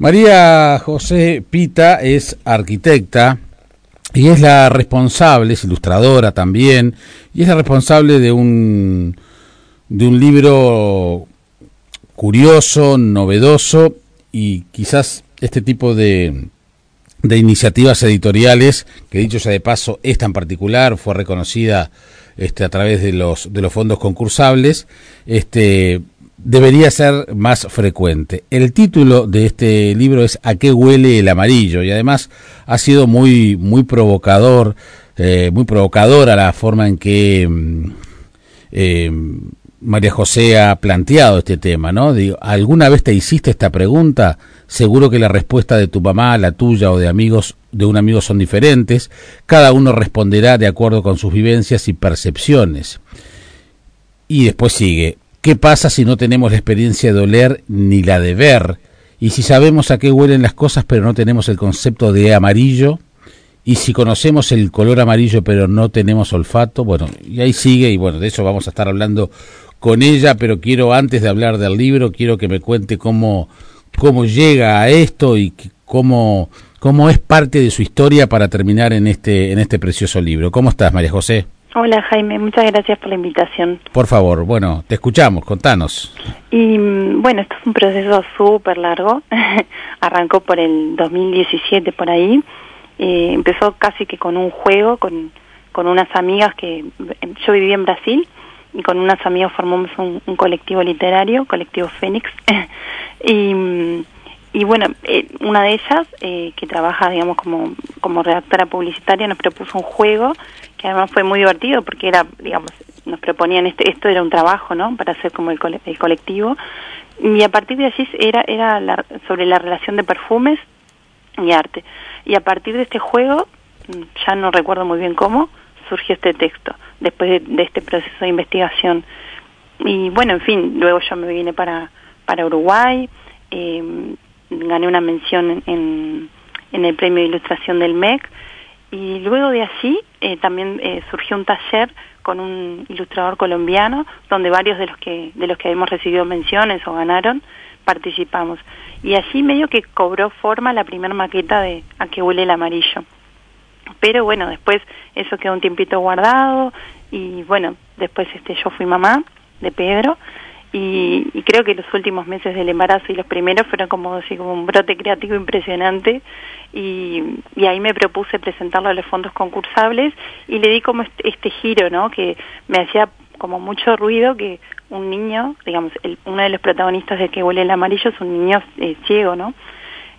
María José Pita es arquitecta y es la responsable, es ilustradora también, y es la responsable de un, de un libro curioso, novedoso y quizás este tipo de, de iniciativas editoriales, que dicho sea de paso, esta en particular fue reconocida este, a través de los, de los fondos concursables, este, debería ser más frecuente. El título de este libro es ¿A qué huele el amarillo? y además ha sido muy, muy provocador, eh, muy provocadora la forma en que mm, eh, María José ha planteado este tema, ¿no? Digo, ¿alguna vez te hiciste esta pregunta? Seguro que la respuesta de tu mamá, la tuya o de amigos de un amigo son diferentes. Cada uno responderá de acuerdo con sus vivencias y percepciones. Y después sigue, ¿qué pasa si no tenemos la experiencia de oler ni la de ver? Y si sabemos a qué huelen las cosas pero no tenemos el concepto de amarillo, y si conocemos el color amarillo pero no tenemos olfato, bueno, y ahí sigue, y bueno, de eso vamos a estar hablando con ella, pero quiero antes de hablar del libro, quiero que me cuente cómo cómo llega a esto y cómo, cómo es parte de su historia para terminar en este, en este precioso libro. ¿Cómo estás, María José? Hola Jaime, muchas gracias por la invitación. Por favor, bueno, te escuchamos, contanos. Y mm, bueno, esto es un proceso súper largo, arrancó por el 2017 por ahí, eh, empezó casi que con un juego, con, con unas amigas que yo vivía en Brasil y con unas amigas formamos un, un colectivo literario, colectivo Fénix, y, y bueno, eh, una de ellas, eh, que trabaja, digamos, como, como redactora publicitaria, nos propuso un juego que además fue muy divertido porque era, digamos, nos proponían este, esto era un trabajo, ¿no? Para hacer como el, el colectivo. Y a partir de allí era, era la, sobre la relación de perfumes y arte. Y a partir de este juego, ya no recuerdo muy bien cómo, surgió este texto, después de, de este proceso de investigación. Y bueno, en fin, luego yo me vine para para Uruguay, eh, gané una mención en, en el premio de ilustración del MEC y luego de allí eh, también eh, surgió un taller con un ilustrador colombiano donde varios de los que de los que hemos recibido menciones o ganaron participamos. Y allí medio que cobró forma la primera maqueta de a que huele el amarillo. Pero bueno después eso quedó un tiempito guardado y bueno después este yo fui mamá de Pedro y, y, creo que los últimos meses del embarazo y los primeros fueron como así como un brote creativo impresionante. Y, y ahí me propuse presentarlo a los fondos concursables y le di como este, giro no que me hacía como mucho ruido que un niño digamos el, uno de los protagonistas de que huele el amarillo es un niño eh, ciego no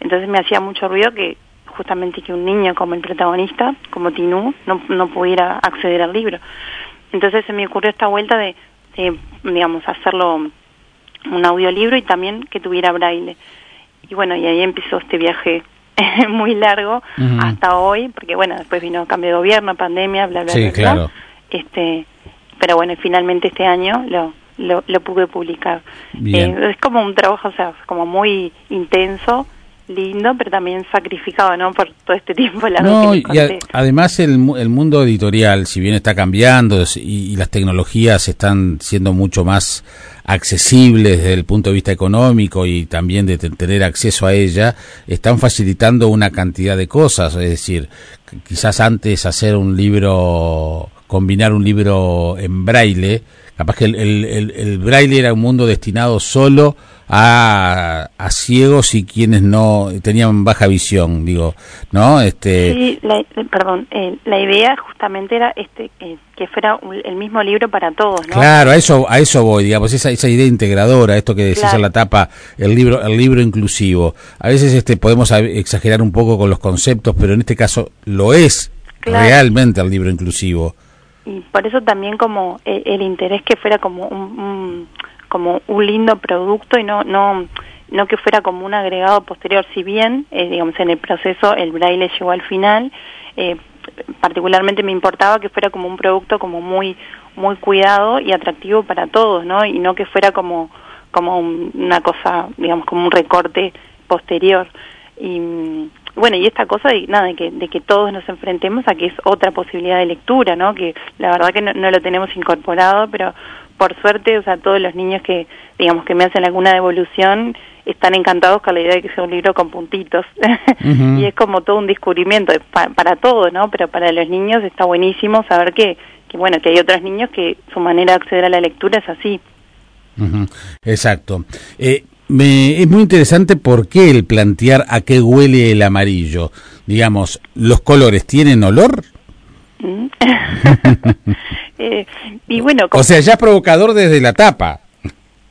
entonces me hacía mucho ruido que justamente que un niño como el protagonista como Tinú no, no pudiera acceder al libro. Entonces se me ocurrió esta vuelta de eh, digamos, hacerlo un audiolibro y también que tuviera braille. Y bueno, y ahí empezó este viaje muy largo uh -huh. hasta hoy, porque bueno, después vino cambio de gobierno, pandemia, bla, bla, sí, bla, claro. bla. Este, pero bueno, finalmente este año lo, lo, lo pude publicar. Eh, es como un trabajo, o sea, como muy intenso, lindo, pero también sacrificado, ¿no? Por todo este tiempo No, y a, además el, el mundo editorial, si bien está cambiando y, y, las tecnologías están siendo mucho más accesibles desde el punto de vista económico y también de tener acceso a ella, están facilitando una cantidad de cosas, es decir, quizás antes hacer un libro, combinar un libro en braille, capaz que el, el, el braille era un mundo destinado solo a, a ciegos y quienes no tenían baja visión, digo, ¿no? Este Sí, la, perdón, eh, la idea justamente era este eh, que fuera un, el mismo libro para todos, ¿no? Claro, a eso a eso voy, digamos, esa esa idea integradora, esto que decís claro. en la tapa, el libro el libro inclusivo. A veces este podemos exagerar un poco con los conceptos, pero en este caso lo es claro. realmente el libro inclusivo. Y por eso también como el, el interés que fuera como un, un como un lindo producto y no no no que fuera como un agregado posterior. Si bien eh, digamos en el proceso el braille llegó al final eh, particularmente me importaba que fuera como un producto como muy muy cuidado y atractivo para todos no y no que fuera como como un, una cosa digamos como un recorte posterior. Y bueno y esta cosa de nada de que de que todos nos enfrentemos a que es otra posibilidad de lectura no que la verdad que no, no lo tenemos incorporado pero por suerte, o sea, todos los niños que, digamos, que me hacen alguna devolución, están encantados con la idea de que sea un libro con puntitos. y es como todo un descubrimiento para, todos, ¿no? Pero para los niños está buenísimo saber que, que, bueno, que hay otros niños que su manera de acceder a la lectura es así. Exacto. Eh, me, es muy interesante por qué el plantear a qué huele el amarillo. Digamos, ¿los colores tienen olor? Mm. eh, y bueno, O sea, ya es provocador desde la tapa,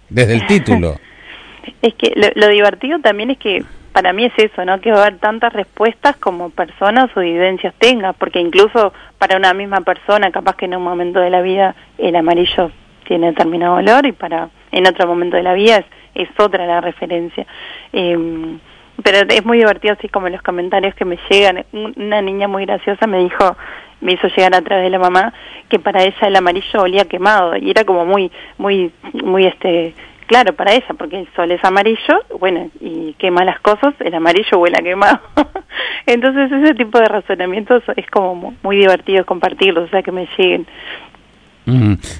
desde el título. es que lo, divertido también es que para mí es eso, ¿no? Que va a haber tantas respuestas como personas o vivencias tenga, porque incluso para una misma persona, capaz que en un momento de la vida el amarillo tiene determinado olor y para en otro momento de la vida es es otra la referencia. Eh, pero es muy divertido así como los comentarios que me llegan. Una niña muy graciosa me dijo, me hizo llegar a través de la mamá, que para ella el amarillo olía quemado y era como muy, muy, muy este, claro para ella, porque el sol es amarillo, bueno, y quema las cosas, el amarillo huele a quemado. Entonces ese tipo de razonamientos es como muy divertido compartirlos, o sea, que me lleguen.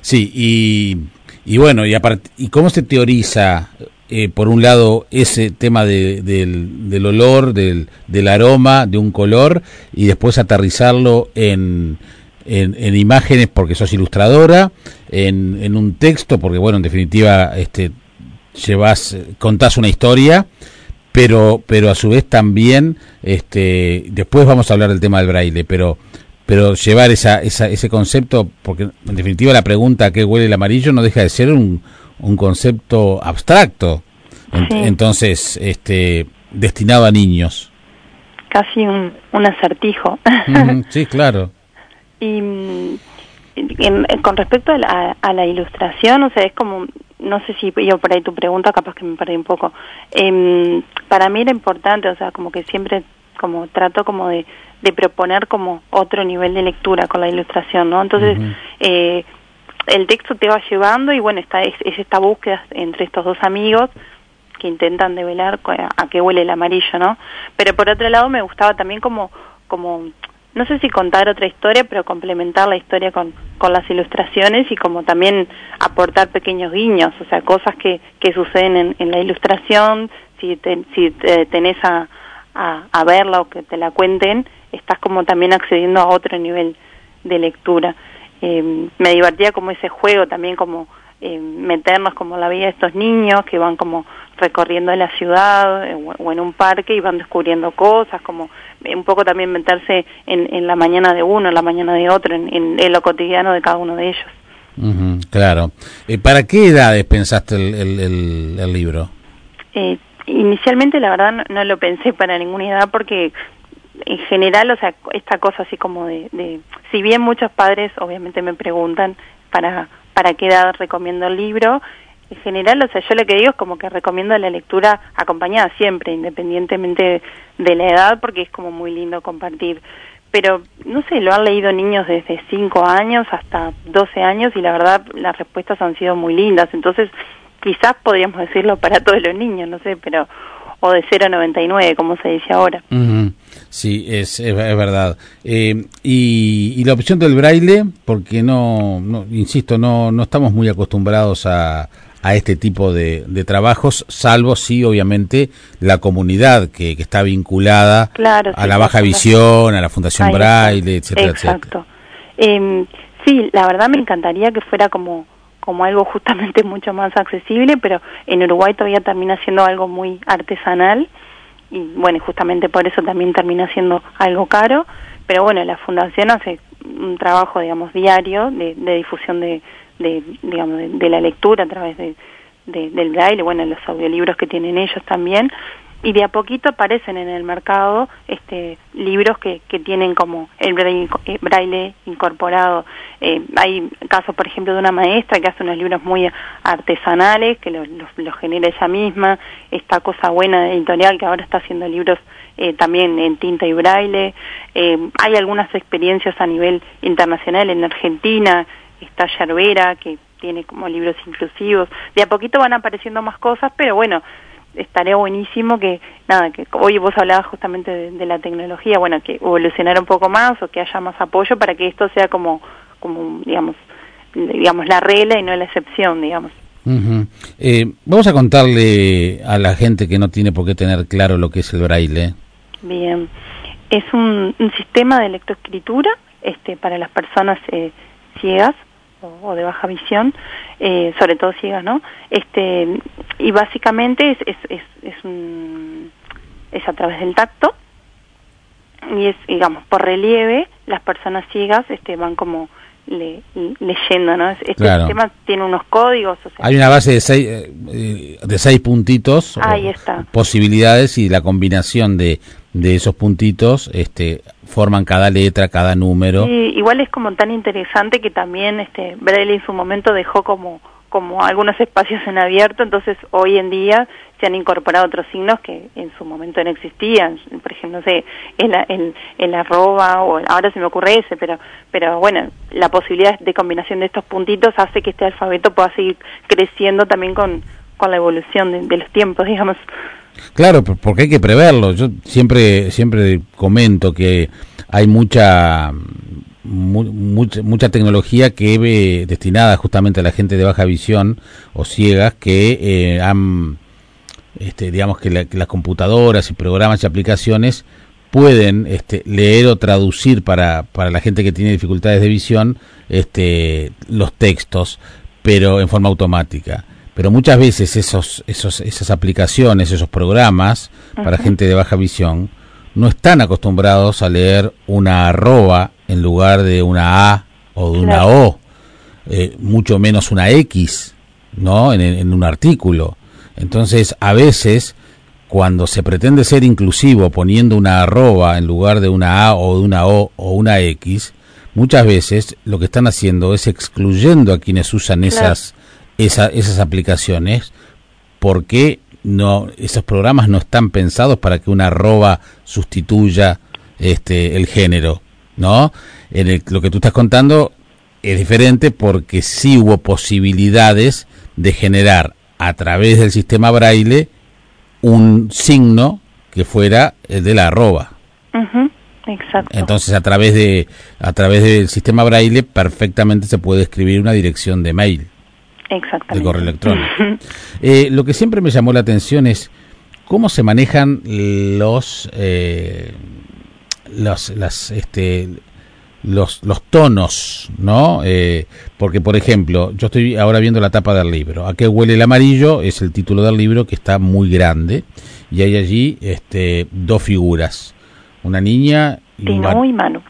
Sí, y y bueno, y, ¿y cómo se teoriza, eh, por un lado, ese tema de, del, olor, del, del, aroma, de un color, y después aterrizarlo en, en, imágenes porque sos ilustradora, en, en, un texto, porque bueno, en definitiva, este, llevas, contás una historia, pero, pero a su vez también, este, después vamos a hablar del tema del braille, pero pero llevar esa, esa, ese concepto, porque en definitiva la pregunta ¿a qué huele el amarillo? no deja de ser un, un concepto abstracto, entonces este destinado a niños. Casi un, un acertijo. sí, claro. Y con respecto a la, a la, ilustración, o sea, es como, no sé si yo por ahí tu pregunta, capaz que me perdí un poco. Eh, para mí era importante, o sea, como que siempre como trato como de, de proponer como otro nivel de lectura con la ilustración, ¿no? Entonces, eh, el texto te va llevando y bueno, está, es, esta búsqueda entre estos dos amigos que intentan develar a, qué huele el amarillo, ¿no? Pero por otro lado me gustaba también como, como no sé si contar otra historia, pero complementar la historia con, con las ilustraciones y como también aportar pequeños guiños, o sea, cosas que, que suceden en, en la ilustración, si, si tenés a, a, a verla o que te la cuenten, estás como también accediendo a otro nivel de lectura. Eh, me divertía como ese juego también como eh, meternos como la vida de estos niños que van como recorriendo la ciudad eh, o en un parque y van descubriendo cosas, como un poco también meterse en, en la mañana de uno, en la mañana de otro, en, en, lo cotidiano de cada uno de ellos. claro. ¿Para qué edades pensaste el, el, el libro? Inicialmente, la verdad, no, lo pensé para ninguna edad porque en general, o sea, esta cosa así como de, de, si bien muchos padres obviamente me preguntan para, para qué edad recomiendo el libro, en general, o sea, yo lo que digo es como que recomiendo la lectura acompañada siempre, independientemente de la edad, porque es como muy lindo compartir. Pero, no sé, lo han leído niños desde 5 años hasta 12 años y la verdad las respuestas han sido muy lindas. Entonces, quizás podríamos decirlo para todos los niños, no sé, pero o de 0 a 99, como se dice ahora. Sí, es, es, verdad. Eh, y, y, la opción del braille, porque no, no insisto, no, no estamos muy acostumbrados a, a este tipo de, de, trabajos, salvo sí, obviamente, la comunidad que, que está vinculada a la baja visión, a la Fundación Braille, etcétera, Exacto. Eh, sí, la verdad me encantaría que fuera como como algo justamente mucho más accesible, pero en Uruguay todavía termina siendo algo muy artesanal y bueno, justamente por eso también termina siendo algo caro, pero bueno, la fundación hace un trabajo, digamos, diario de, de difusión de, de digamos, de, la lectura a través de, del braille, bueno, los audiolibros que tienen ellos también, y de a poquito aparecen en el mercado este libros que, que tienen como el braille, eh, incorporado. Eh, hay casos, por ejemplo, de una maestra que hace unos libros muy artesanales, que los lo, genera ella misma. Esta cosa buena editorial que ahora está haciendo libros eh, también en tinta y braille. hay algunas experiencias a nivel internacional en Argentina. Está Yerbera, que tiene como libros inclusivos. De a poquito van apareciendo más cosas, pero bueno, estaría buenísimo que, nada, que hoy vos hablabas justamente de, la tecnología, bueno, que evolucionara un poco más o que haya más apoyo para que esto sea como, como digamos, digamos la regla y no la excepción, digamos. Eh, vamos a contarle a la gente que no tiene por qué tener claro lo que es el braille. Bien, es un, sistema de lectoescritura este, para las personas eh, ciegas o, de baja visión, eh, sobre todo ciegas, ¿no? Este, y básicamente es, es, es, es, es a través del tacto y es, digamos, por relieve, las personas ciegas este, van como leyendo, ¿no? Este sistema tiene unos códigos. Hay una base de seis, eh, de seis puntitos, Ahí está. posibilidades y la combinación de, de esos puntitos este, forman cada letra, cada número. igual es como tan interesante que también este, Braille en su momento dejó como como algunos espacios en abierto, entonces hoy en día se han incorporado otros signos que en su momento no existían, por ejemplo, no sé, el, el, el arroba, o ahora se me ocurre ese, pero, pero bueno, la posibilidad de combinación de estos puntitos hace que este alfabeto pueda seguir creciendo también con, con la evolución de los tiempos, digamos. Claro, porque hay que preverlo. Yo siempre, siempre comento que hay mucha mucha, mucha tecnología que ve destinada justamente a la gente de baja visión o ciegas que eh, han, este, digamos que, las computadoras y programas y aplicaciones pueden este, leer o traducir para, para la gente que tiene dificultades de visión este, los textos, pero en forma automática. Pero muchas veces esos, esos, esas aplicaciones, esos programas para gente de baja visión, no están acostumbrados a leer una arroba en lugar de una A o de una O, eh, mucho menos una X, ¿no? En, un artículo. Entonces, a veces, cuando se pretende ser inclusivo poniendo una arroba en lugar de una A o de una O o una X, muchas veces lo que están haciendo es excluyendo a quienes usan esas, esas aplicaciones porque no esos programas no están pensados para que una arroba sustituya este el género no en lo que tú estás contando es diferente porque sí hubo posibilidades de generar a través del sistema braille un signo que fuera el de la arroba. Exacto. Entonces a través de a través del sistema braille perfectamente se puede escribir una dirección de mail Exactamente. de correo electrónico. Eh, lo que siempre me llamó la atención es cómo se manejan los, eh, los, las, este, los, los tonos, ¿no? Eh, porque, por ejemplo, yo estoy ahora viendo la tapa del libro. ¿A qué huele el amarillo? Es el título del libro que está muy grande y hay allí este, dos figuras, una niña y, y Manu.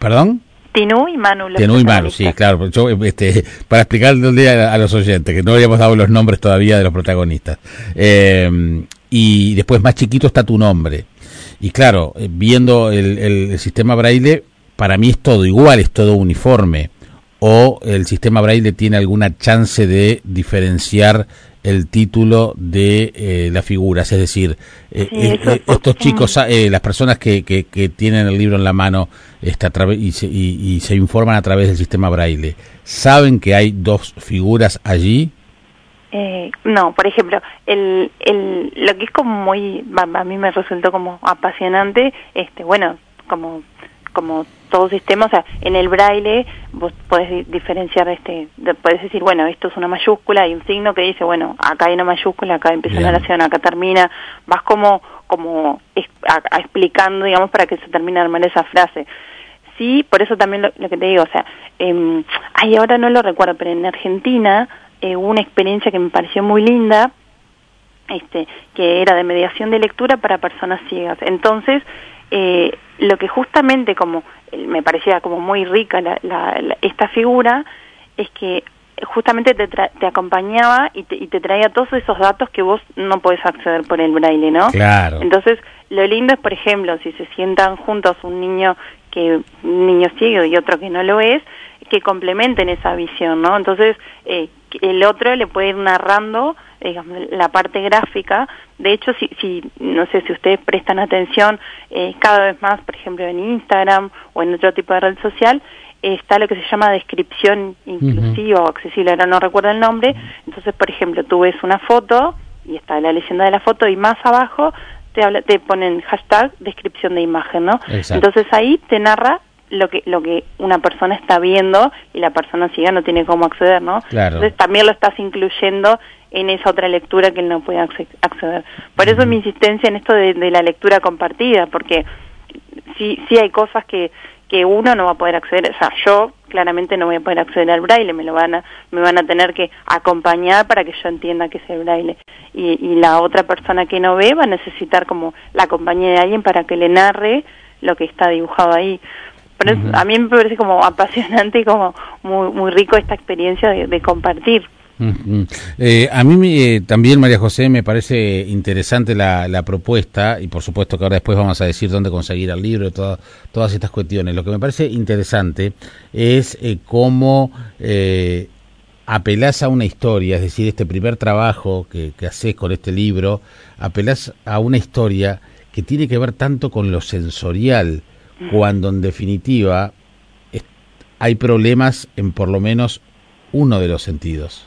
¿Perdón? Tinú y Manu. Tinú y Manu, sí, claro. Yo, este, para explicarle a, a los oyentes, que no habíamos dado los nombres todavía de los protagonistas. Eh, y después más chiquito está tu nombre. Y claro, eh, viendo el, el, sistema braille, para mí es todo igual, es todo uniforme. O el sistema braille tiene alguna chance de diferenciar el título de eh, las figuras, es decir, eh, eh, estos chicos, las personas que, que, tienen el libro en la mano está a y, se, y, se informan a través del sistema braille, ¿saben que hay dos figuras allí? no, por ejemplo, el, el, lo que es como muy, a mí me resultó como apasionante, este, bueno, como como todo sistema, o sea, en el braille vos podés diferenciar, este, podés decir, bueno, esto es una mayúscula, hay un signo que dice, bueno, acá hay una mayúscula, acá empieza una oración, acá termina, vas como, como explicando, digamos, para que se termine de armar esa frase. Sí, por eso también lo, que te digo, o sea, eh, ay, ahora no lo recuerdo, pero en Argentina eh, hubo una experiencia que me pareció muy linda, este, que era de mediación de lectura para personas ciegas. Entonces, eh, lo que justamente como me parecía como muy rica esta figura es que justamente te, te acompañaba y te, y te, traía todos esos datos que vos no podés acceder por el braille, ¿no? Claro. Entonces, lo lindo es, por ejemplo, si se sientan juntos un niño que un niño ciego y otro que no lo es, que complementen esa visión, ¿no? Entonces, eh, el otro le puede ir narrando digamos, la parte gráfica. De hecho, si, si no sé si ustedes prestan atención, eh, cada vez más, por ejemplo, en Instagram o en otro tipo de red social, está lo que se llama descripción inclusiva o accesible, ahora no recuerdo el nombre. Entonces, por ejemplo, tú ves una foto y está la leyenda de la foto y más abajo te, habla, te ponen hashtag descripción de imagen, ¿no? Entonces ahí te narra lo que lo que una persona está viendo y la persona ciega no tiene cómo acceder, ¿no? Entonces también lo estás incluyendo en esa otra lectura que él no puede acceder. Por eso mi insistencia en esto de, la lectura compartida, porque sí, sí hay cosas que, que uno no va a poder acceder, o sea, yo claramente no voy a poder acceder al braille, me lo van a, me van a tener que acompañar para que yo entienda qué es el braille. Y, y la otra persona que no ve va a necesitar como la compañía de alguien para que le narre lo que está dibujado ahí. Pero a mí me parece como apasionante y como muy, muy rico esta experiencia de, compartir. Eh, a mí eh, también, María José, me parece interesante la, la, propuesta y por supuesto que ahora después vamos a decir dónde conseguir el libro y todas estas cuestiones. Lo que me parece interesante es eh, cómo eh, apelás a una historia, es decir, este primer trabajo que, que haces con este libro, apelás a una historia que tiene que ver tanto con lo sensorial, cuando en definitiva hay problemas en por lo menos uno de los sentidos.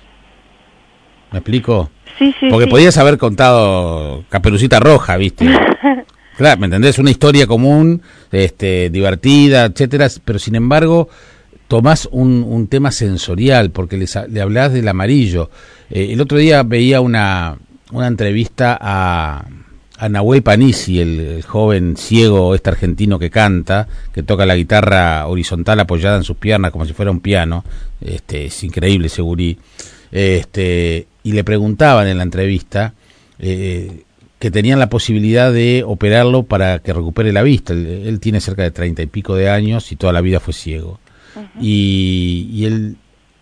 ¿Me explico? Sí, sí. Porque podías haber contado Caperucita Roja, ¿viste? claro, ¿me entendés? Una historia común, este, divertida, etcétera, pero sin embargo tomás un, un tema sensorial porque le hablás del amarillo. Eh, el otro día veía una, una entrevista a, a Nahuel Panisi, el, joven ciego este argentino que canta, que toca la guitarra horizontal apoyada en sus piernas como si fuera un piano, este, es increíble segurí, este, y le preguntaban en la entrevista eh, que tenían la posibilidad de operarlo para que recupere la vista. Él, tiene cerca de treinta y pico de años y toda la vida fue ciego. y, y él,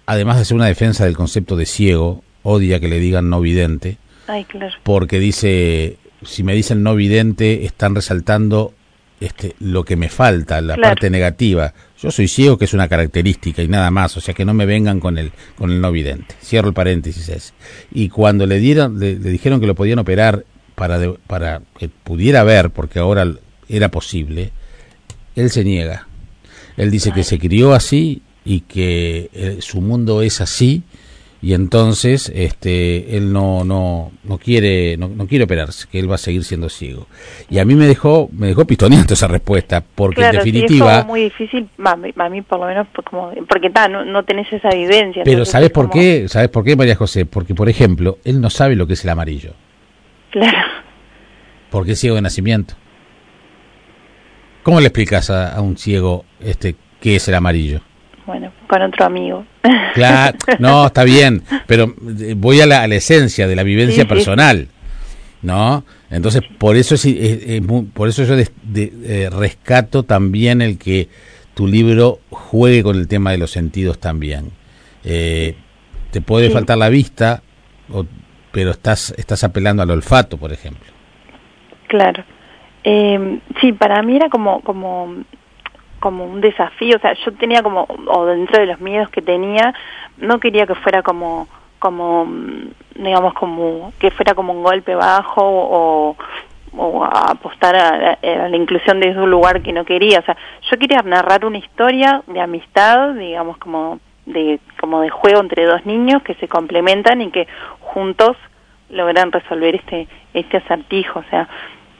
además de ser una defensa del concepto de ciego, odia que le digan no vidente. Ay, claro. Porque dice, si me dicen no vidente, están resaltando este, lo que me falta, la parte negativa. Yo soy ciego, que es una característica y nada más, o sea que no me vengan con el, con el no vidente. Cierro el paréntesis ese. Y cuando le dieron, le, dijeron que lo podían operar para, para que pudiera ver, porque ahora era posible, él se niega. Él dice que se crió así y que eh, su mundo es así y entonces este él no no no quiere no, quiere operarse que él va a seguir siendo ciego. Y a mí me dejó me dejó pistoneando esa respuesta porque en definitiva es muy difícil a mí, por lo menos pues, como porque no, no tenés esa vivencia pero sabes por qué sabes por qué María José porque por ejemplo él no sabe lo que es el amarillo. Claro. Porque es ciego de nacimiento. Cómo le explicas a, a un ciego este qué es el amarillo bueno, con otro amigo. Claro, no, está bien, pero eh, voy a la, esencia de la vivencia personal, ¿no? Entonces, por eso es, por eso yo eh, rescato también el que tu libro juegue con el tema de los sentidos también. Eh, te puede faltar la vista, pero estás estás apelando al olfato, por ejemplo. Claro. sí, para mí era como como como un desafío, o sea, yo tenía como, o dentro de los miedos que tenía, no quería que fuera como, como, digamos, como, que fuera como un golpe bajo o, o apostar a, la inclusión de un lugar que no quería, o sea, yo quería narrar una historia de amistad, digamos, como de, como de juego entre dos niños que se complementan y que juntos logran resolver este, este acertijo, o sea,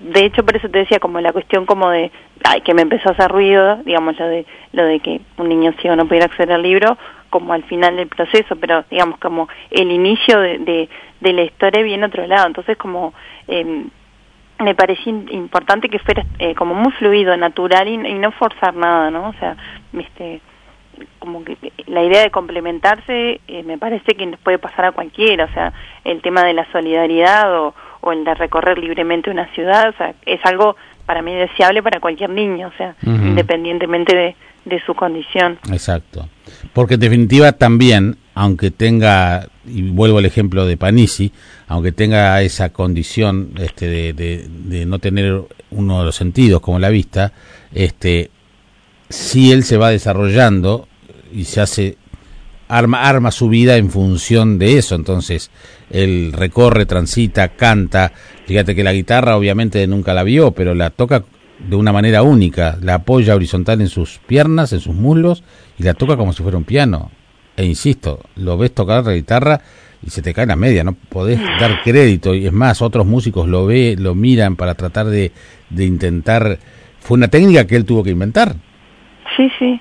de hecho por eso te decía como la cuestión como de ay que me empezó a hacer ruido digamos lo de lo de que un niño ciego no pudiera acceder al libro como al final del proceso pero digamos como el inicio de, de, la historia viene otro lado. Entonces como eh, me parecía importante que fuera eh, como muy fluido natural y, no forzar nada no o sea viste como que la idea de complementarse eh, me parece que nos puede pasar a cualquiera. O sea el tema de la solidaridad o o el de recorrer libremente una ciudad, o sea, es algo para mí deseable para cualquier niño, o sea, independientemente de, de su condición. Exacto. Porque en definitiva también, aunque tenga, y vuelvo al ejemplo de Panisi, aunque tenga esa condición este, de, de, de, no tener uno de los sentidos como la vista, este, si él se va desarrollando y se hace arma, arma su vida en función de eso. Entonces, él recorre, transita, canta. Fíjate que la guitarra obviamente nunca la vio, pero la toca de una manera única. La apoya horizontal en sus piernas, en sus muslos, y la toca como si fuera un piano. E insisto, lo ves tocar la guitarra y se te cae la media, no podés dar crédito. Y es más, otros músicos lo ve, lo miran para tratar de, de intentar. Fue una técnica que él tuvo que inventar. Sí, sí.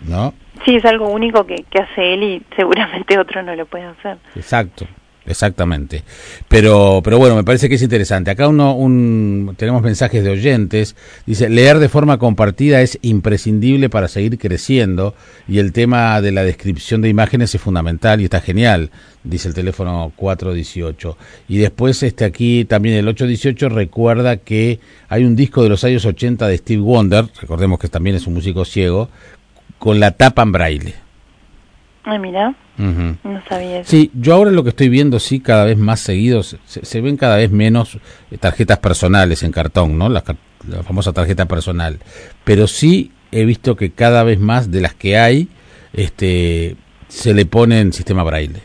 ¿No? Sí, es algo único que, hace él y seguramente otro no lo puede hacer. Exacto. Exactamente. Pero, pero bueno, me parece que es interesante. Acá uno, un, tenemos mensajes de oyentes. Dice, leer de forma compartida es imprescindible para seguir creciendo y el tema de la descripción de imágenes es fundamental y está genial, dice el teléfono 418. Y después este aquí también el 818 recuerda que hay un disco de los años 80 de Steve Wonder, recordemos que también es un músico ciego, con la tapa en braille. Ay, mira. No sabía eso. Sí, yo ahora lo que estoy viendo, sí, cada vez más seguidos, se, ven cada vez menos eh, tarjetas personales en cartón, ¿no? La, famosa tarjeta personal. Pero sí he visto que cada vez más de las que hay, este, se le pone en sistema braille.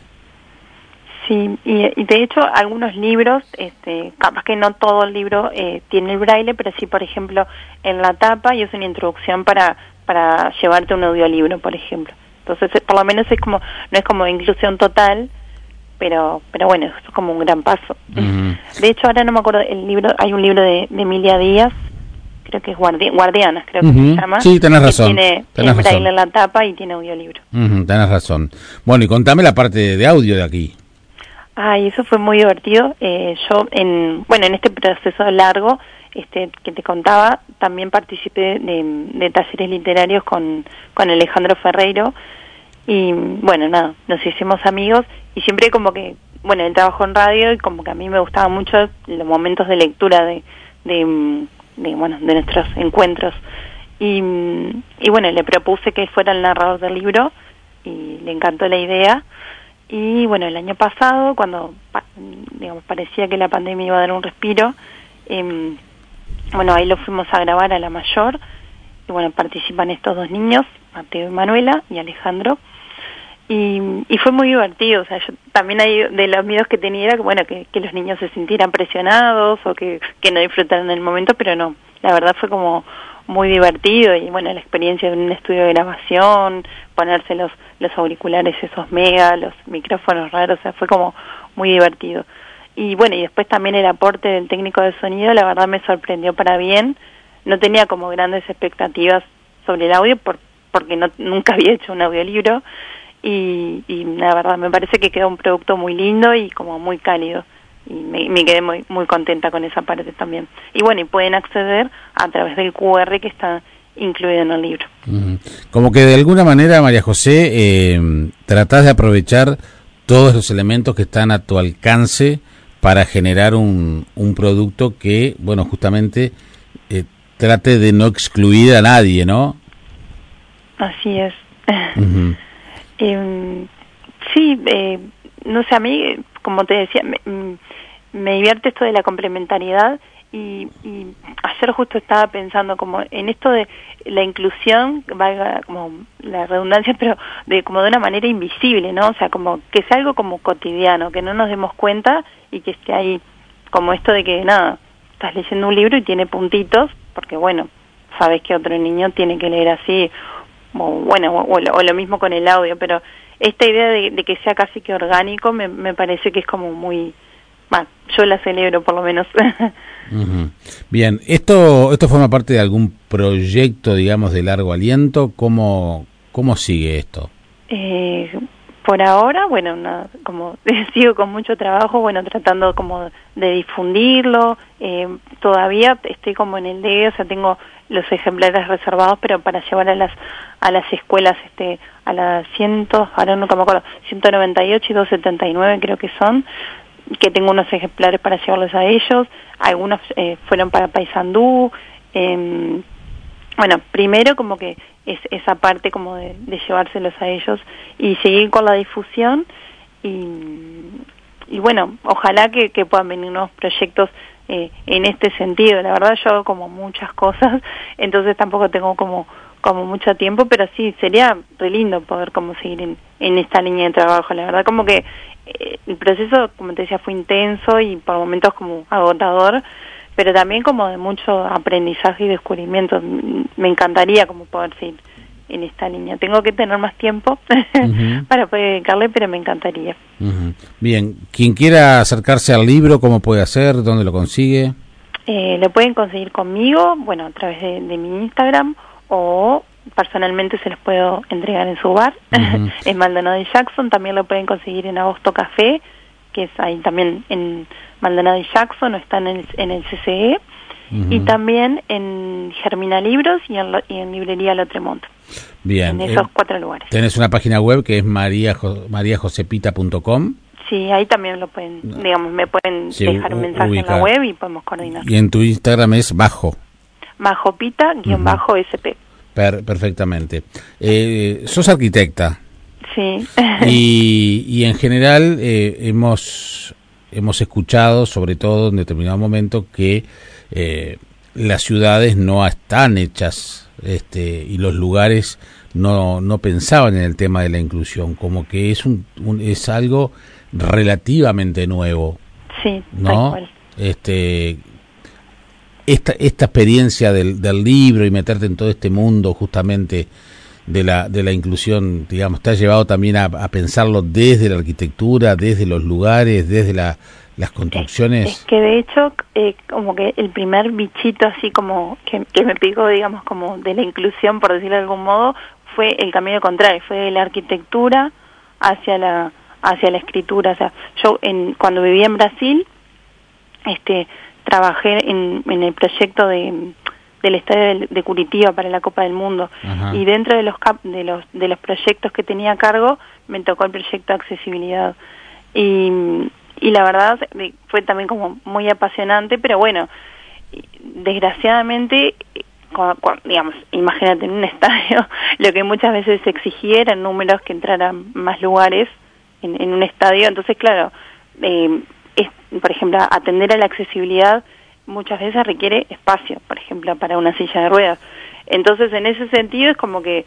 Sí, y, de hecho algunos libros, este, capaz que no todo el libro eh, tiene el braille, pero sí, por ejemplo, en la tapa y es una introducción para, para llevarte un audiolibro, por ejemplo. Entonces, eh, por lo menos es como, no es como inclusión total, pero pero bueno, es como un gran paso. De hecho, ahora no me acuerdo, el libro hay un libro de, Emilia Díaz, creo que es Guardianas, creo que se llama. Sí, tenés razón. Tiene tenés en la tapa y tiene audiolibro. tenés razón. Bueno, y contame la parte de audio de aquí. Ay, eso fue muy divertido. Eh, yo, en bueno, en este proceso largo este, que te contaba, también participé de, talleres literarios con, con Alejandro Ferreiro y bueno, nada, nos hicimos amigos y siempre como que, bueno, él trabajó en radio y como que a mí me gustaban mucho los momentos de lectura de, de, bueno, de nuestros encuentros. Y, y bueno, le propuse que fuera el narrador del libro y le encantó la idea. Y bueno, el año pasado, cuando digamos, parecía que la pandemia iba a dar un respiro, eh, bueno, ahí lo fuimos a grabar a la mayor, y bueno, participan estos dos niños, Mateo y Manuela, y Alejandro, y, y fue muy divertido, o sea, yo también hay de los miedos que tenía era, bueno, que, que los niños se sintieran presionados o que, que no disfrutaran el momento, pero no, la verdad fue como muy divertido y bueno, la experiencia de un estudio de grabación, ponerse los, los auriculares esos mega, los micrófonos raros, o sea, fue como muy divertido y bueno, y después también el aporte del técnico de sonido, la verdad me sorprendió para bien. No tenía como grandes expectativas sobre el audio por, porque no, nunca había hecho un audiolibro y, y la verdad me parece que quedó un producto muy lindo y como muy cálido y me, me, quedé muy muy contenta con esa parte también. Y bueno, y pueden acceder a través del QR que está incluido en el libro. Como que de alguna manera, María José, eh, tratás de aprovechar todos los elementos que están a tu alcance para generar un, un producto que, bueno, justamente eh, trate de no excluir a nadie, ¿no? Así es. Em, sí, eh, no sé, a mí, como te decía, me, mm, me divierte esto de la complementariedad y, y, ayer justo estaba pensando como en esto de la inclusión, valga como la redundancia, pero de como de una manera invisible, ¿no? O sea, como que sea algo como cotidiano, que no nos demos cuenta y que esté ahí, como esto de que nada, estás leyendo un libro y tiene puntitos, porque bueno, sabes que otro niño tiene que leer así, o bueno, o, lo mismo con el audio, pero esta idea de, de que sea casi que orgánico me, me parece que es como muy bueno, yo la celebro por lo menos. Bien, ¿esto esto forma parte de algún proyecto, digamos, de largo aliento? ¿Cómo, cómo sigue esto? Eh, por ahora, bueno, como sigo con mucho trabajo, bueno, tratando como de difundirlo. Eh, todavía estoy como en el D, o sea, tengo los ejemplares reservados, pero para llevar a las a las escuelas, este, a las cientos, ahora no me acuerdo, 198 y 279 creo que son, que tengo unos ejemplares para llevarlos a ellos, algunos eh, fueron para Paysandú, eh, bueno, primero como que es esa parte como de, llevárselos a ellos y seguir con la difusión y, y bueno, ojalá que, puedan venir nuevos proyectos eh, en este sentido. La verdad yo hago como muchas cosas, entonces tampoco tengo como como mucho tiempo, pero sí, sería re lindo poder como seguir en, en esta línea de trabajo. La verdad como que eh, el proceso, como te decía, fue intenso y por momentos como agotador, pero también como de mucho aprendizaje y descubrimiento. Me encantaría como poder seguir en esta línea. Tengo que tener más tiempo para poder dedicarle, pero me encantaría. Bien, quien quiera acercarse al libro, ¿cómo puede hacer? ¿Dónde lo consigue? Eh, lo pueden conseguir conmigo, bueno, a través de, mi Instagram o personalmente se los puedo entregar en su bar, en Maldonado y Jackson, también lo pueden conseguir en Agosto Café, que es ahí también en Maldonado y Jackson, o están en el, en el CCE, y también en Germina Libros y en, en Librería Lotremont. Bien. En esos eh, cuatro lugares. Tenés una página web que es mariajosepita.com. Sí, ahí también lo pueden, digamos, me pueden dejar un mensaje en la web y podemos coordinar. Y en tu Instagram es bajo. Bajopita, guion bajo SP. perfectamente. Eh, sos arquitecta. Sí. y, y en general eh, hemos, hemos escuchado, sobre todo en determinado momento, que eh, las ciudades no están hechas este, y los lugares no, no pensaban en el tema de la inclusión, como que es, un, es algo relativamente nuevo. Sí, ¿no? Este, esta, esta experiencia del, del libro y meterte en todo este mundo justamente de la, de la inclusión, digamos, te ha llevado también a, a pensarlo desde la arquitectura, desde los lugares, desde la, las construcciones. Es, que de hecho, eh, como que el primer bichito así como que, que, me picó, digamos, como de la inclusión, por decirlo de algún modo, fue el camino contrario, fue de la arquitectura hacia la hacia la escritura. O sea, yo en, cuando vivía en Brasil, este, trabajé en, en el proyecto de del estadio de, Curitiba para la Copa del Mundo. Y dentro de los de los de los proyectos que tenía a cargo me tocó el proyecto de accesibilidad. Y y la verdad fue también como muy apasionante, pero bueno, desgraciadamente, digamos, imagínate en un estadio, lo que muchas veces se exigía eran números que entraran más lugares en, un estadio, entonces claro, eh, es, por ejemplo, atender a la accesibilidad muchas veces requiere espacio, por ejemplo, para una silla de ruedas. Entonces, en ese sentido es como que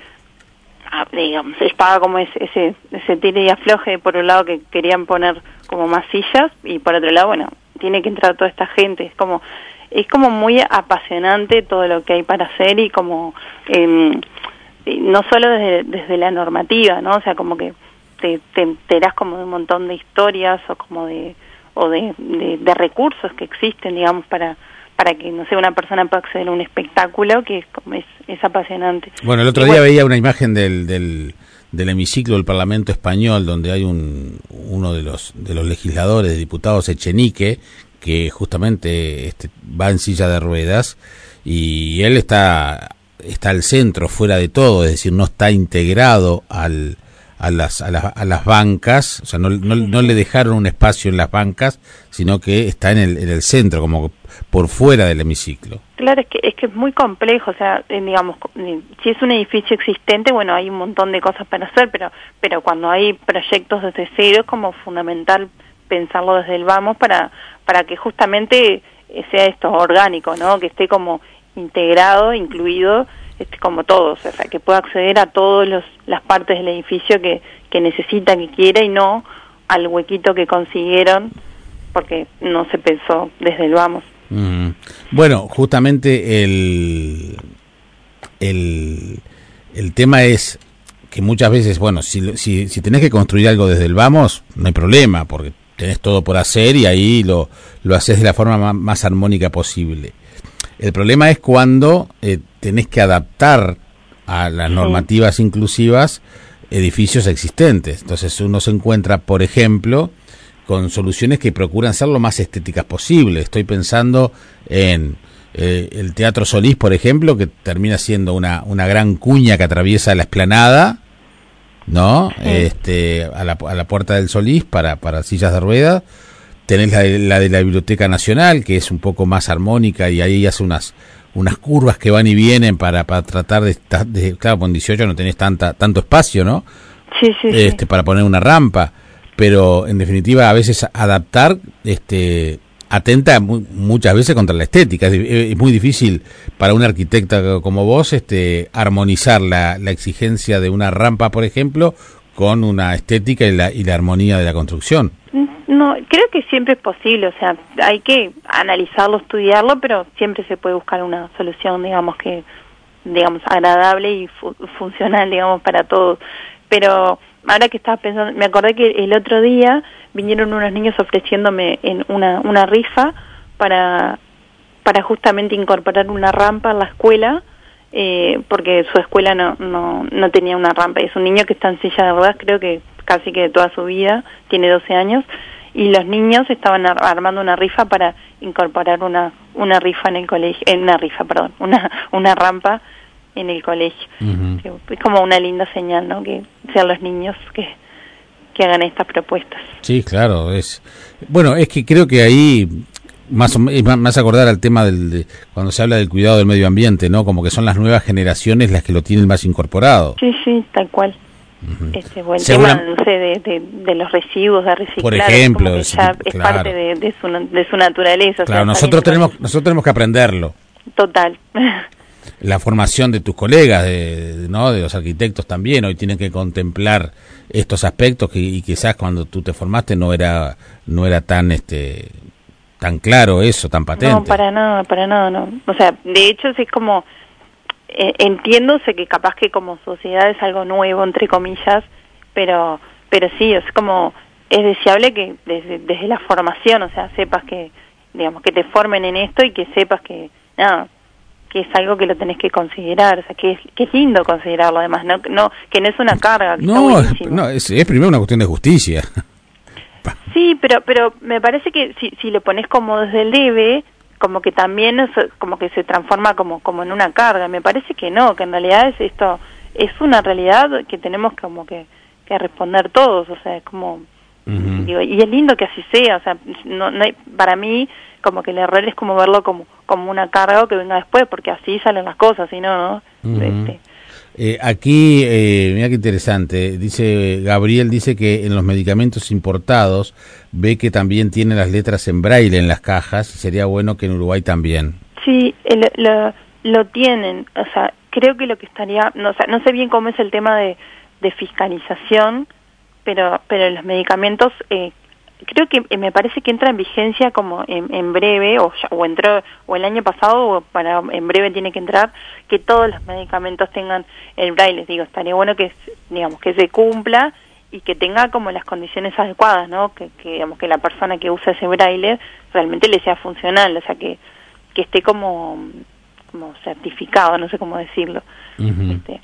Ah, digamos, estaba como ese, ese, ese tire y afloje, por un lado que querían poner como más sillas y por otro lado, bueno, tiene que entrar toda esta gente, es como es como muy apasionante todo lo que hay para hacer y como eh, no solo desde, desde la normativa, ¿no? O sea, como que te, te como de un montón de historias o como de o de, de recursos que existen, digamos, para para que, no sé, una persona pueda acceder a un espectáculo que es, es, es apasionante. Bueno, el otro día veía una imagen del, del, del, hemiciclo del Parlamento Español donde hay un, uno de los, de los legisladores, diputados, Echenique, que justamente este, va en silla de ruedas y él está, está al centro, fuera de todo, es decir, no está integrado al, a las, a, a las bancas, o sea, no, no, le dejaron un espacio en las bancas, sino que está en el, en el centro, como por fuera del hemiciclo. Claro, es que es que es muy complejo, o sea, eh, digamos, eh, si es un edificio existente, bueno, hay un montón de cosas para hacer, pero pero cuando hay proyectos desde cero es como fundamental pensarlo desde el vamos para para que justamente sea esto orgánico, ¿no? Que esté como integrado, incluido este, como todos, o sea, que pueda acceder a todas las partes del edificio que, que necesita, que quiera y no al huequito que consiguieron porque no se pensó desde el vamos. Bueno, justamente el, el, el tema es que muchas veces, bueno, si, si, si tenés que construir algo desde el vamos, no hay problema, porque tenés todo por hacer y ahí lo, lo haces de la forma más armónica posible. El problema es cuando eh, tenés que adaptar a las normativas inclusivas edificios existentes. Entonces uno se encuentra, por ejemplo, con soluciones que procuran ser lo más estéticas posible. Estoy pensando en eh, el Teatro Solís, por ejemplo, que termina siendo una, una gran cuña que atraviesa la esplanada, ¿no? Este, a la, a la puerta del Solís para, para sillas de ruedas tenés la de, la de la Biblioteca Nacional, que es un poco más armónica y ahí hace unas unas curvas que van y vienen para, para tratar de, de claro, con 18 no tenés tanta tanto espacio, ¿no? Sí, sí, este para poner una rampa, pero en definitiva a veces adaptar este atenta muchas veces contra la estética. Es, muy difícil para un arquitecta como vos este armonizar la, la exigencia de una rampa, por ejemplo, con una estética y la, y la armonía de la construcción. No, creo que siempre es posible, o sea, hay que analizarlo, estudiarlo, pero siempre se puede buscar una solución, digamos, que, digamos, agradable y funcional, digamos, para todos. Pero ahora que estaba pensando, me acordé que el otro día vinieron unos niños ofreciéndome en una, una rifa para, para justamente incorporar una rampa en la escuela, eh, porque su escuela no, no, no tenía una rampa. Es un niño que está en silla de ruedas, creo que casi que de toda su vida, tiene 12 años, y los niños estaban armando una rifa para incorporar una, una rifa en el colegio, en una rifa, perdón, una, una rampa en el colegio. Es como una linda señal, ¿no? Que sean los niños que, que hagan estas propuestas. Sí, claro, es bueno, es que creo que ahí más más acordar al tema del cuando se habla del cuidado del medio ambiente, ¿no? Como que son las nuevas generaciones las que lo tienen más incorporado. Sí, sí, tal cual. Este, o el tema de, de, los residuos de reciclar, por ejemplo, es parte de, su, de su naturaleza. Claro, nosotros tenemos nosotros tenemos que aprenderlo. Total. La formación de tus colegas, de, ¿no? de los arquitectos también, hoy tienen que contemplar estos aspectos que, y quizás cuando tú te formaste no era no era tan este tan claro eso, tan patente. No, para nada, para nada, no. O sea, de hecho es como eh, entiendo, sé que capaz que como sociedad es algo nuevo entre comillas, pero pero sí, es como es deseable que desde, desde la formación, o sea, sepas que digamos que te formen en esto y que sepas que nada, que es algo que lo tenés que considerar, o sea, que es, que es lindo considerarlo además, no, no que no es una carga. no, no es, es, primero una cuestión de justicia. Sí, pero pero me parece que si, si lo pones como desde el debe, como que también es, como que se transforma como como en una carga. Me parece que no, que en realidad es esto es una realidad que tenemos como que, que responder todos, o sea, es como digo, y es lindo que así sea, o sea, no, no hay, para mí como que el error es como verlo como como una carga que venga después, porque así salen las cosas, si no, ¿no? Este, eh, aquí, eh, mira qué interesante, dice Gabriel, dice que en los medicamentos importados ve que también tiene las letras en braille en las cajas, sería bueno que en Uruguay también. Sí, lo, lo, tienen, o sea, creo que lo que estaría, no, o no sé bien cómo es el tema de, de fiscalización, pero, pero los medicamentos eh, creo que eh, me parece que entra en vigencia como en, breve o o entró o el año pasado o para en breve tiene que entrar que todos los medicamentos tengan el braille. Digo estaría bueno que digamos que se cumpla y que tenga como las condiciones adecuadas no que, digamos que la persona que usa ese braille realmente le sea funcional o sea que que esté como como certificado no sé cómo decirlo. Este,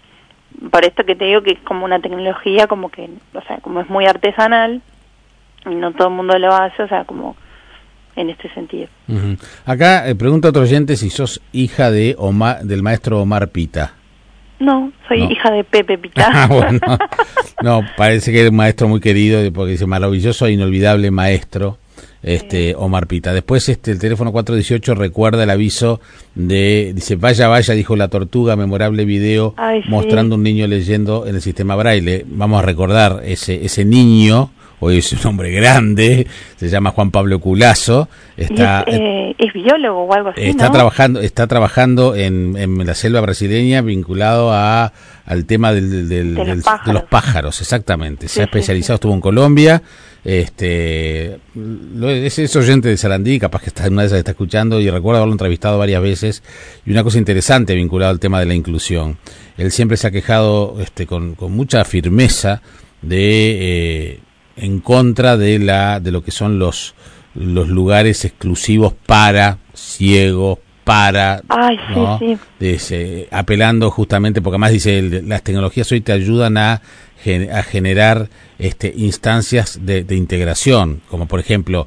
por esto que te digo que es como una tecnología como que o sea como es muy artesanal no todo el mundo lo hace, o sea, como en este sentido. Acá eh, pregunta otro oyente si sos hija de Omar, del maestro Omar Pita. No, soy hija de Pepe Pita. Ah, bueno. No, parece que es un maestro muy querido, porque dice maravilloso e inolvidable maestro, este Omar Pita. Después este el teléfono 418 recuerda el aviso de, dice, vaya, vaya, dijo la tortuga, memorable video mostrando un niño leyendo en el sistema braille. Vamos a recordar ese, ese niño hoy es un hombre grande, se llama Juan Pablo Culazo. Está, eh, es, biólogo o algo así. Está trabajando, está trabajando en, en, la selva brasileña vinculado a al tema del, del, de, los pájaros, exactamente. se ha especializado, estuvo en Colombia. Este, es, es, oyente de Sarandí, capaz que está, una de esas está escuchando y recuerdo haberlo entrevistado varias veces. Y una cosa interesante vinculada al tema de la inclusión. Él siempre se ha quejado este, con, con mucha firmeza de eh, en contra de la de lo que son los los lugares exclusivos para ciegos para Ay, sí, sí. apelando justamente porque además dice las tecnologías hoy te ayudan a, a generar este instancias de, de, integración como por ejemplo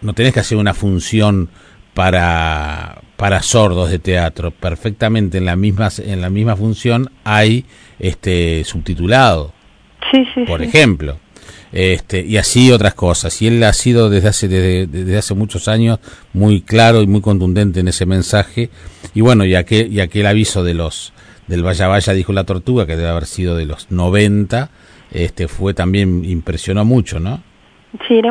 no tenés que hacer una función para para sordos de teatro perfectamente en la misma en la misma función hay este subtitulado sí, sí, por ejemplo este, y así otras cosas. Y él ha sido desde hace, desde, hace muchos años muy claro y muy contundente en ese mensaje. Y bueno, y aquel, y aquel aviso de los del Vaya Vaya, dijo la tortuga, que debe haber sido de los 90, este, fue también, impresionó mucho, ¿no? Sí,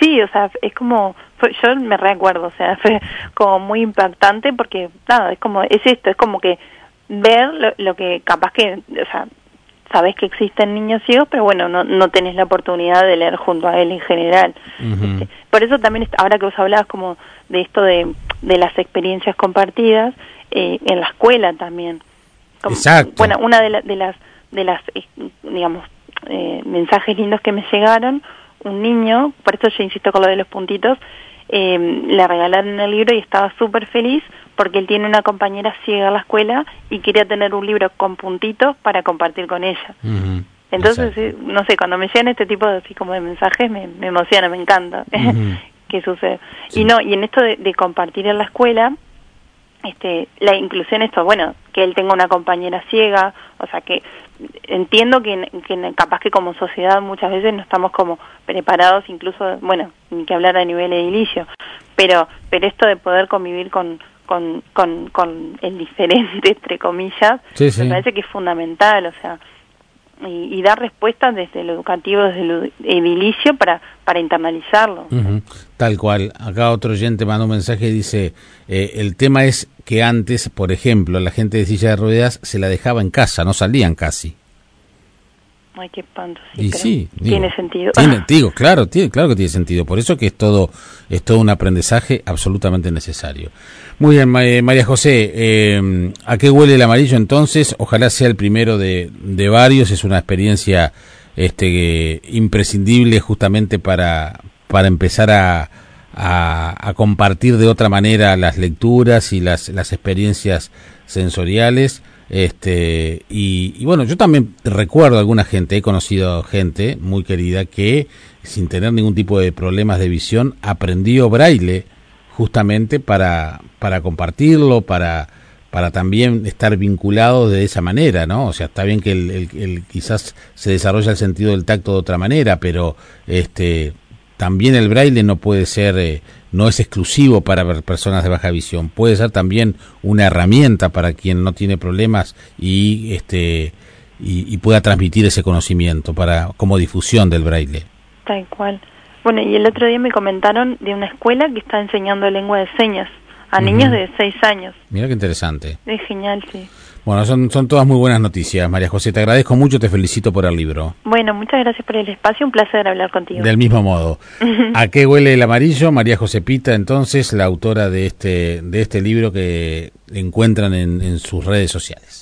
sí, o sea, es como, yo me recuerdo, o sea, fue como muy impactante porque, nada, es como, es esto, es como que ver lo, lo que capaz que, o sea, sabes que existen niños ciegos, pero bueno, no, no tenés la oportunidad de leer junto a él en general. Este, por eso también, ahora que vos hablabas como de esto de, de las experiencias compartidas, eh, en la escuela también. Exacto. Bueno, una de, de las, de las eh, digamos, eh, mensajes lindos que me llegaron, un niño, por eso yo insisto con lo de los puntitos, eh, le regalaron el libro y estaba súper feliz porque él tiene una compañera ciega en la escuela y quería tener un libro con puntitos para compartir con ella. Entonces, eh, no sé, cuando me llegan este tipo de, así como de mensajes me, emociona, me encanta que sucede. Y no, y en esto de, compartir en la escuela, este, la inclusión, esto, bueno, que él tenga una compañera ciega, o sea, que entiendo que, que capaz que como sociedad muchas veces no estamos como preparados, incluso, bueno, ni que hablar a nivel edilicio, pero, pero esto de poder convivir con, con, con, con el diferente, entre comillas, me parece que es fundamental, o sea, y, dar respuestas desde lo educativo, desde lo edilicio para, para internalizarlo. Tal cual. Acá otro oyente manda un mensaje y dice, eh, el tema es que antes, por ejemplo, la gente de silla de ruedas se la dejaba en casa, no salían casi. Ay, qué espanto, sí, tiene sentido. digo, claro, tiene, claro que tiene sentido. Por eso que es todo, es todo un aprendizaje absolutamente necesario. Muy bien, María José, eh, ¿a qué huele el amarillo entonces? Ojalá sea el primero de, de varios. Es una experiencia este, imprescindible justamente para, para empezar a, a, a, compartir de otra manera las lecturas y las, las experiencias sensoriales. Este, y, bueno, yo también recuerdo a alguna gente, he conocido gente muy querida que sin tener ningún tipo de problemas de visión aprendió braille justamente para, para compartirlo, para, para también estar vinculado de esa manera, ¿no? O sea, está bien que el, quizás se desarrolla el sentido del tacto de otra manera, pero este también el braille no puede ser eh, no es exclusivo para personas de baja visión, puede ser también una herramienta para quien no tiene problemas y este y, pueda transmitir ese conocimiento para como difusión del braille. Tal cual. Bueno, y el otro día me comentaron de una escuela que está enseñando lengua de señas a niños de 6 años. Mira qué interesante. Es genial, sí. Bueno, son, son todas muy buenas noticias, María José. Te agradezco mucho, te felicito por el libro. Bueno, muchas gracias por el espacio, un placer hablar contigo. Del mismo modo. ¿A qué huele el amarillo? María José Pita, entonces, la autora de este, de este libro que encuentran en, en sus redes sociales.